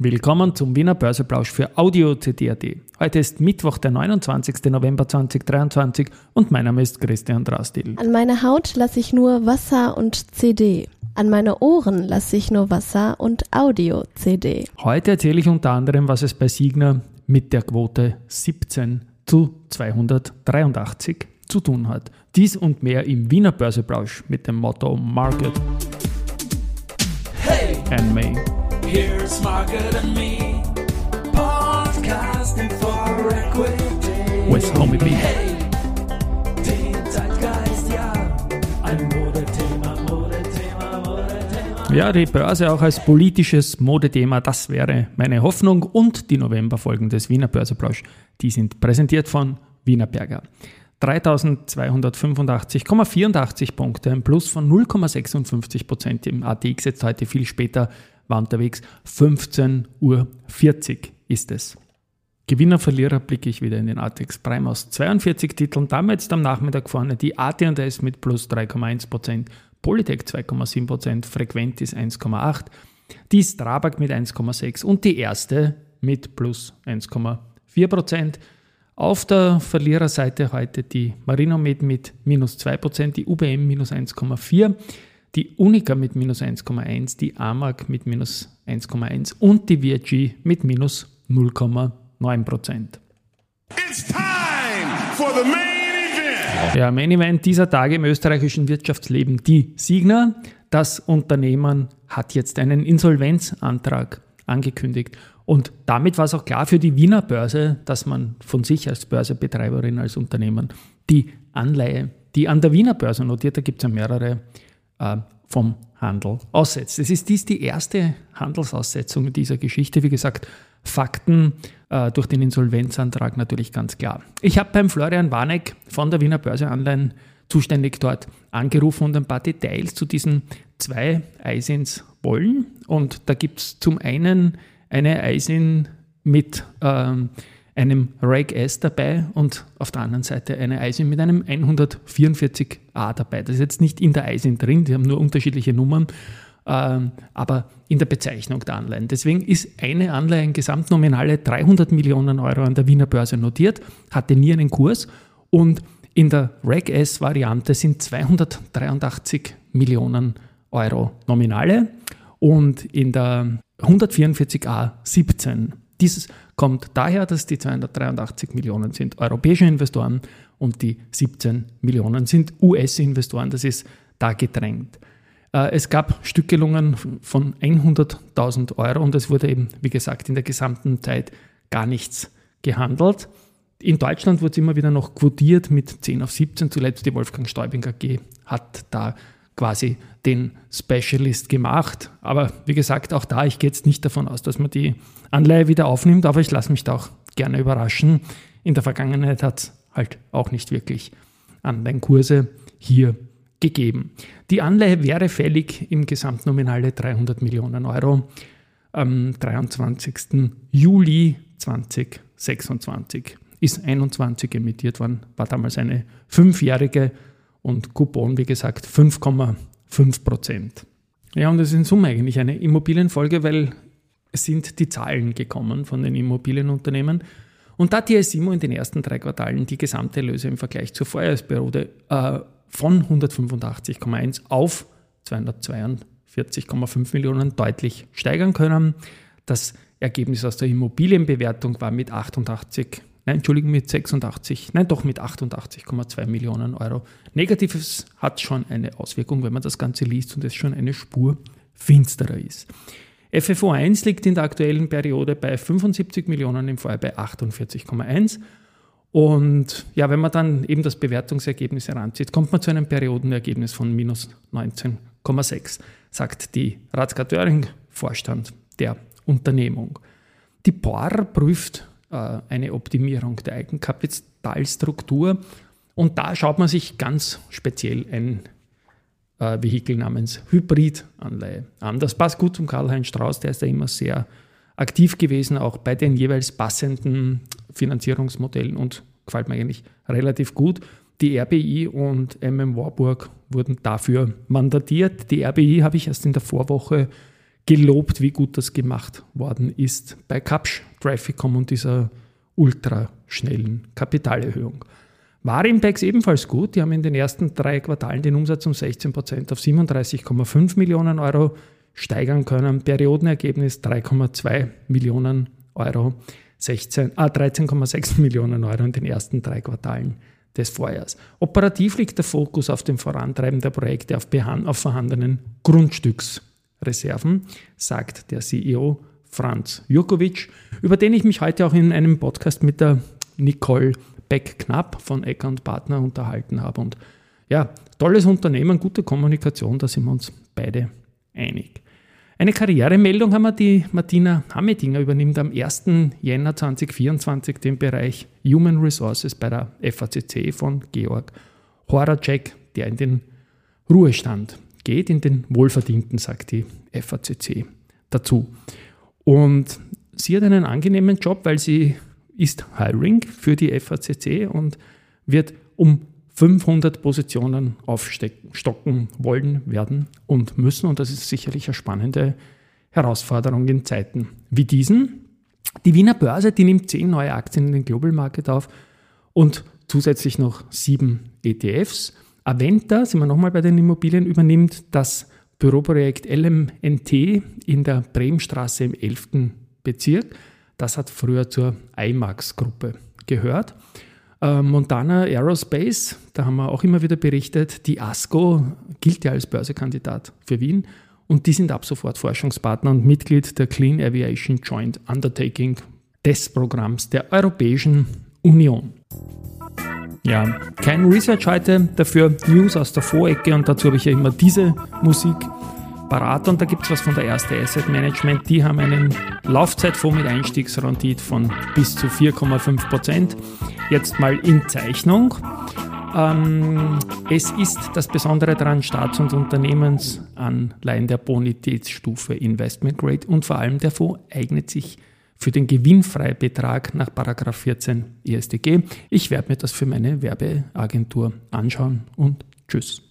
Willkommen zum Wiener Börseplausch für Audio CD.at. Heute ist Mittwoch, der 29. November 2023 und mein Name ist Christian Drastil. An meine Haut lasse ich nur Wasser und CD. An meine Ohren lasse ich nur Wasser und Audio-CD. Heute erzähle ich unter anderem, was es bei Signer mit der Quote 17 zu 283 zu tun hat. Dies und mehr im Wiener Börseplausch mit dem Motto Market Hey, and May. Here's Margaret and me, podcasting for equity. With Homie B. Hey, den Zeitgeist, ja, ein Modethema, Modethema, Modethema. Ja, die Börse auch als politisches Modethema, das wäre meine Hoffnung. Und die Novemberfolgen des Wiener Börseplausch, die sind präsentiert von Wiener Berger. 3285,84 Punkte, ein Plus von 0,56 Prozent im ATX, jetzt heute viel später war unterwegs, 15.40 Uhr ist es. Gewinner, Verlierer blicke ich wieder in den ATX Prime aus 42 Titeln, jetzt am Nachmittag vorne die AT&S mit plus 3,1%, Polytech 2,7%, Frequentis 1,8%, die Strabag mit 1,6% und die erste mit plus 1,4%. Auf der Verliererseite heute die Marinomed mit minus 2%, die UBM minus 1,4%, die Unica mit minus 1,1%, die AMAG mit minus 1,1% und die VRG mit minus 0,9%. It's time for the main event. Ja, Main Event dieser Tage im österreichischen Wirtschaftsleben, die Signa. Das Unternehmen hat jetzt einen Insolvenzantrag angekündigt. Und damit war es auch klar für die Wiener Börse, dass man von sich als Börsebetreiberin, als Unternehmen die Anleihe, die an der Wiener Börse notiert, da gibt es ja mehrere, vom Handel aussetzt. Es ist dies die erste Handelsaussetzung in dieser Geschichte. Wie gesagt, Fakten äh, durch den Insolvenzantrag natürlich ganz klar. Ich habe beim Florian Warneck von der Wiener Börse Anleihen zuständig dort angerufen und ein paar Details zu diesen zwei Eisins wollen. Und da gibt es zum einen eine Eisin mit ähm, einem Reg S dabei und auf der anderen Seite eine Eisin mit einem 144a dabei. Das ist jetzt nicht in der Eisin drin, die haben nur unterschiedliche Nummern, ähm, aber in der Bezeichnung der Anleihen. Deswegen ist eine Anleihe in Gesamtnominale 300 Millionen Euro an der Wiener Börse notiert, hatte nie einen Kurs und in der Reg S-Variante sind 283 Millionen Euro Nominale und in der 144a 17. Dieses kommt daher, dass die 283 Millionen sind europäische Investoren und die 17 Millionen sind US-Investoren. Das ist da gedrängt. Äh, Es gab Stückelungen von 100.000 Euro und es wurde eben, wie gesagt, in der gesamten Zeit gar nichts gehandelt. In Deutschland wurde es immer wieder noch quotiert mit 10 auf 17. Zuletzt die Wolfgang Stäubing AG hat da quasi den Specialist gemacht. Aber wie gesagt, auch da, ich gehe jetzt nicht davon aus, dass man die Anleihe wieder aufnimmt, aber ich lasse mich da auch gerne überraschen. In der Vergangenheit hat es halt auch nicht wirklich Anleihenkurse hier gegeben. Die Anleihe wäre fällig im Gesamtnominale 300 Millionen Euro am 23. Juli 2026. Ist 21 emittiert worden, war damals eine fünfjährige und Coupon, wie gesagt, 5,5 Prozent. Ja, und das ist in Summe eigentlich eine Immobilienfolge, weil es sind die Zahlen gekommen von den Immobilienunternehmen. Und da die SIMO in den ersten drei Quartalen die Gesamterlöse im Vergleich zur Vorjahresperiode äh, von 185,1 auf 242,5 Millionen deutlich steigern können. Das Ergebnis aus der Immobilienbewertung war mit 88, nein, Entschuldigung, mit 86, nein, doch mit 88,2 Millionen Euro. Negatives hat schon eine Auswirkung, wenn man das Ganze liest und es schon eine Spur finsterer ist. FFO 1 liegt in der aktuellen Periode bei 75 Millionen, im Vorjahr bei 48,1. Und ja, wenn man dann eben das Bewertungsergebnis heranzieht, kommt man zu einem Periodenergebnis von minus 19,6, sagt die Ratsgateuring, Vorstand der Unternehmung. Die POR prüft eine Optimierung der Eigenkapitalstruktur und da schaut man sich ganz speziell ein äh, Vehikel namens Hybridanleihe an. Das passt gut zum Karl-Heinz Strauß, der ist da immer sehr aktiv gewesen, auch bei den jeweils passenden Finanzierungsmodellen und gefällt mir eigentlich relativ gut. Die RBI und MM Warburg wurden dafür mandatiert. Die RBI habe ich erst in der Vorwoche gelobt, wie gut das gemacht worden ist bei Kapsch, Trafficom und dieser ultraschnellen Kapitalerhöhung. War Impex ebenfalls gut. Die haben in den ersten drei Quartalen den Umsatz um 16 Prozent auf 37,5 Millionen Euro steigern können. Periodenergebnis 3,2 Millionen Euro, 16, ah, 13,6 Millionen Euro in den ersten drei Quartalen des Vorjahres. Operativ liegt der Fokus auf dem Vorantreiben der Projekte auf, auf vorhandenen Grundstücksreserven, sagt der CEO Franz Jurkovic, über den ich mich heute auch in einem Podcast mit der Nicole Beck-Knapp von Ecker und Partner unterhalten habe. Und ja, tolles Unternehmen, gute Kommunikation, da sind wir uns beide einig. Eine Karrieremeldung haben wir, die Martina Hammedinger übernimmt am 1. Jänner 2024 den Bereich Human Resources bei der FACC von Georg Horacek, der in den Ruhestand geht, in den Wohlverdienten, sagt die FACC dazu. Und sie hat einen angenehmen Job, weil sie ist Hiring für die FACC und wird um 500 Positionen aufstocken wollen, werden und müssen. Und das ist sicherlich eine spannende Herausforderung in Zeiten wie diesen. Die Wiener Börse, die nimmt zehn neue Aktien in den Global Market auf und zusätzlich noch sieben ETFs. Aventa, sind wir nochmal bei den Immobilien, übernimmt das Büroprojekt LMNT in der Bremstraße im 11. Bezirk. Das hat früher zur IMAX-Gruppe gehört. Äh, Montana Aerospace, da haben wir auch immer wieder berichtet, die ASCO gilt ja als Börsekandidat für Wien und die sind ab sofort Forschungspartner und Mitglied der Clean Aviation Joint Undertaking des Programms der Europäischen Union. Ja, kein Research heute, dafür News aus der Vorecke und dazu habe ich ja immer diese Musik parat und da gibt es was von der erste Asset Management. Die haben einen Laufzeitfonds mit Einstiegsrendite von bis zu 4,5 Prozent. Jetzt mal in Zeichnung. Ähm, es ist das Besondere daran, Staats- und Unternehmensanleihen der Bonitätsstufe Investment Grade und vor allem der Fonds eignet sich für den Gewinnfreibetrag nach 14 ESDG. Ich werde mir das für meine Werbeagentur anschauen und tschüss.